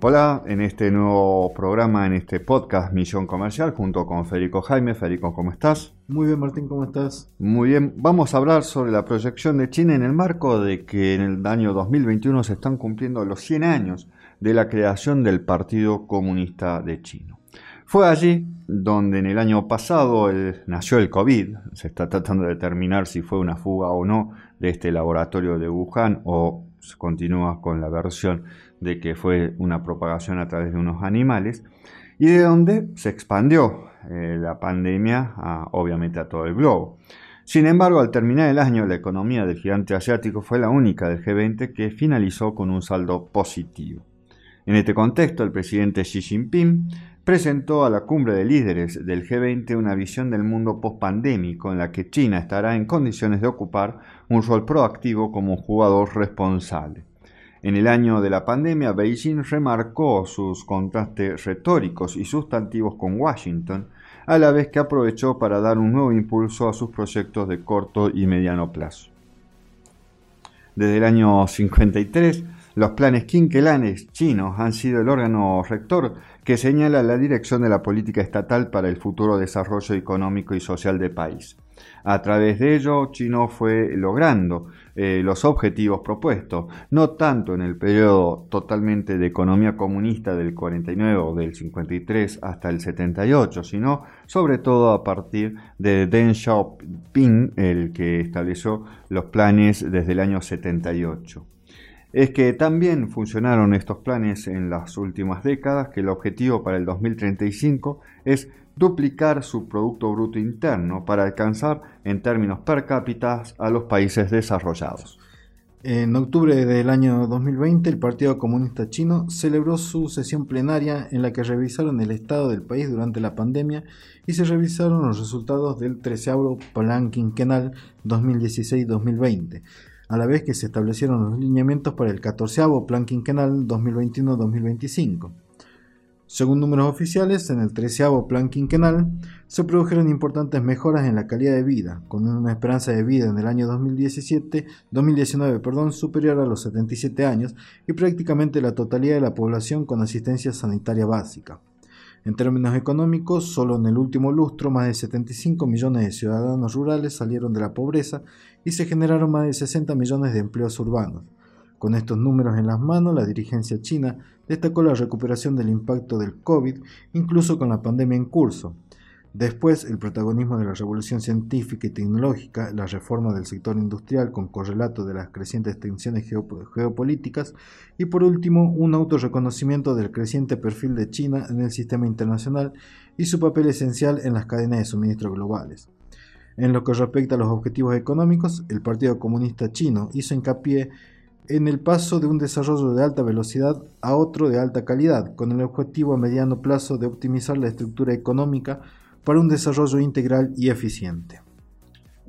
Hola, en este nuevo programa, en este podcast Misión Comercial, junto con Federico Jaime. Federico, ¿cómo estás? Muy bien, Martín, ¿cómo estás? Muy bien, vamos a hablar sobre la proyección de China en el marco de que en el año 2021 se están cumpliendo los 100 años de la creación del Partido Comunista de China. Fue allí donde en el año pasado nació el COVID. Se está tratando de determinar si fue una fuga o no de este laboratorio de Wuhan o continúa con la versión de que fue una propagación a través de unos animales y de donde se expandió eh, la pandemia obviamente a todo el globo. Sin embargo, al terminar el año, la economía del gigante asiático fue la única del G20 que finalizó con un saldo positivo. En este contexto, el presidente Xi Jinping presentó a la cumbre de líderes del G20 una visión del mundo post-pandémico en la que China estará en condiciones de ocupar un rol proactivo como jugador responsable. En el año de la pandemia, Beijing remarcó sus contrastes retóricos y sustantivos con Washington, a la vez que aprovechó para dar un nuevo impulso a sus proyectos de corto y mediano plazo. Desde el año 53, los planes quinquelanes chinos han sido el órgano rector que señala la dirección de la política estatal para el futuro desarrollo económico y social del país. A través de ello, Chino fue logrando eh, los objetivos propuestos, no tanto en el periodo totalmente de economía comunista del 49 o del 53 hasta el 78, sino sobre todo a partir de Deng Xiaoping, el que estableció los planes desde el año 78 es que también funcionaron estos planes en las últimas décadas, que el objetivo para el 2035 es duplicar su Producto Bruto Interno para alcanzar en términos per cápita a los países desarrollados. En octubre del año 2020, el Partido Comunista Chino celebró su sesión plenaria en la que revisaron el estado del país durante la pandemia y se revisaron los resultados del 13 Plan Quinquenal 2016-2020 a la vez que se establecieron los lineamientos para el 14 Plan Quinquenal 2021-2025. Según números oficiales, en el 13 Plan Quinquenal se produjeron importantes mejoras en la calidad de vida, con una esperanza de vida en el año 2017, 2019 perdón, superior a los 77 años y prácticamente la totalidad de la población con asistencia sanitaria básica. En términos económicos, solo en el último lustro más de 75 millones de ciudadanos rurales salieron de la pobreza y se generaron más de 60 millones de empleos urbanos. Con estos números en las manos, la dirigencia china destacó la recuperación del impacto del COVID, incluso con la pandemia en curso, Después, el protagonismo de la revolución científica y tecnológica, la reforma del sector industrial con correlato de las crecientes tensiones geopolíticas y por último, un autorreconocimiento del creciente perfil de China en el sistema internacional y su papel esencial en las cadenas de suministro globales. En lo que respecta a los objetivos económicos, el Partido Comunista Chino hizo hincapié en el paso de un desarrollo de alta velocidad a otro de alta calidad, con el objetivo a mediano plazo de optimizar la estructura económica para un desarrollo integral y eficiente.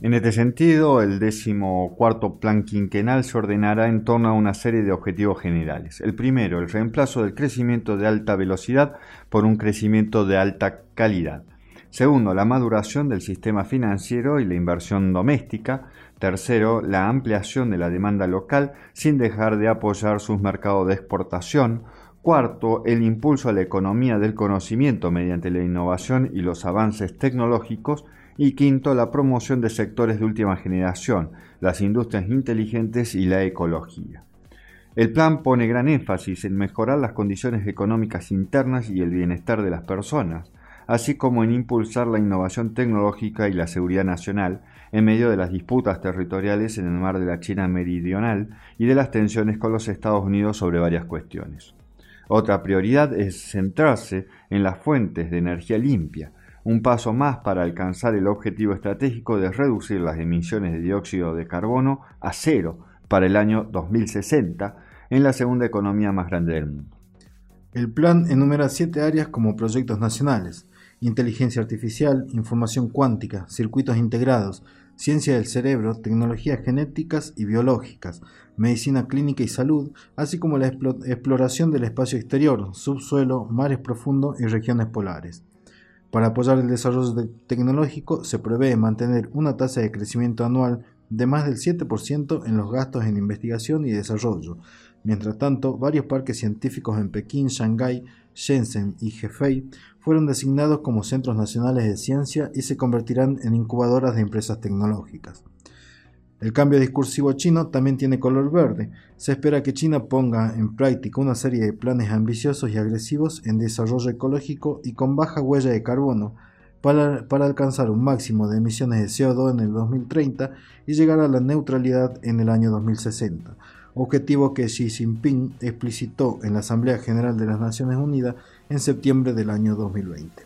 En este sentido, el décimo cuarto plan quinquenal se ordenará en torno a una serie de objetivos generales. El primero, el reemplazo del crecimiento de alta velocidad por un crecimiento de alta calidad. Segundo, la maduración del sistema financiero y la inversión doméstica. Tercero, la ampliación de la demanda local sin dejar de apoyar sus mercados de exportación. Cuarto, el impulso a la economía del conocimiento mediante la innovación y los avances tecnológicos. Y quinto, la promoción de sectores de última generación, las industrias inteligentes y la ecología. El plan pone gran énfasis en mejorar las condiciones económicas internas y el bienestar de las personas, así como en impulsar la innovación tecnológica y la seguridad nacional en medio de las disputas territoriales en el mar de la China meridional y de las tensiones con los Estados Unidos sobre varias cuestiones. Otra prioridad es centrarse en las fuentes de energía limpia, un paso más para alcanzar el objetivo estratégico de reducir las emisiones de dióxido de carbono a cero para el año 2060 en la segunda economía más grande del mundo. El plan enumera siete áreas como proyectos nacionales, inteligencia artificial, información cuántica, circuitos integrados, ciencia del cerebro, tecnologías genéticas y biológicas, medicina clínica y salud, así como la exploración del espacio exterior, subsuelo, mares profundos y regiones polares. Para apoyar el desarrollo tecnológico se prevé mantener una tasa de crecimiento anual de más del 7% en los gastos en investigación y desarrollo, Mientras tanto, varios parques científicos en Pekín, Shanghái, Shenzhen y Hefei fueron designados como centros nacionales de ciencia y se convertirán en incubadoras de empresas tecnológicas. El cambio discursivo chino también tiene color verde. Se espera que China ponga en práctica una serie de planes ambiciosos y agresivos en desarrollo ecológico y con baja huella de carbono para, alcanzar un máximo de emisiones de CO2 en el 2030 y llegar a la neutralidad en el año 2060, objetivo que Xi Jinping explicitó en la Asamblea General de las Naciones Unidas en septiembre del año 2020.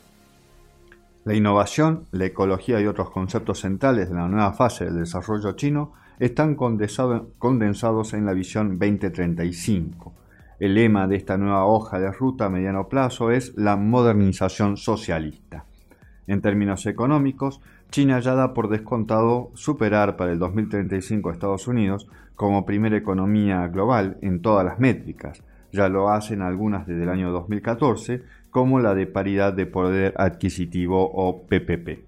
La innovación, la ecología y otros conceptos centrales de la nueva fase del desarrollo chino están condensados en la visión 2035. El lema de esta nueva hoja de ruta a mediano plazo es la modernización socialista. En términos económicos, China ya da por descontado superar para el 2035 a Estados Unidos como primera economía global en todas las métricas. Ya lo hacen algunas desde el año 2014 como la de paridad de poder adquisitivo o PPP.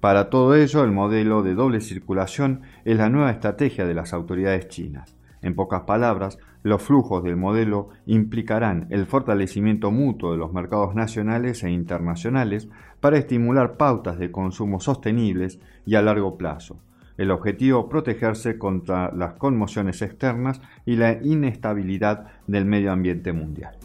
Para todo ello, el modelo de doble circulación es la nueva estrategia de las autoridades chinas. En pocas palabras, los flujos del modelo implicarán el fortalecimiento mutuo de los mercados nacionales e internacionales para estimular pautas de consumo sostenibles y a largo plazo. El objetivo protegerse contra las conmociones externas y la inestabilidad del medio ambiente mundial.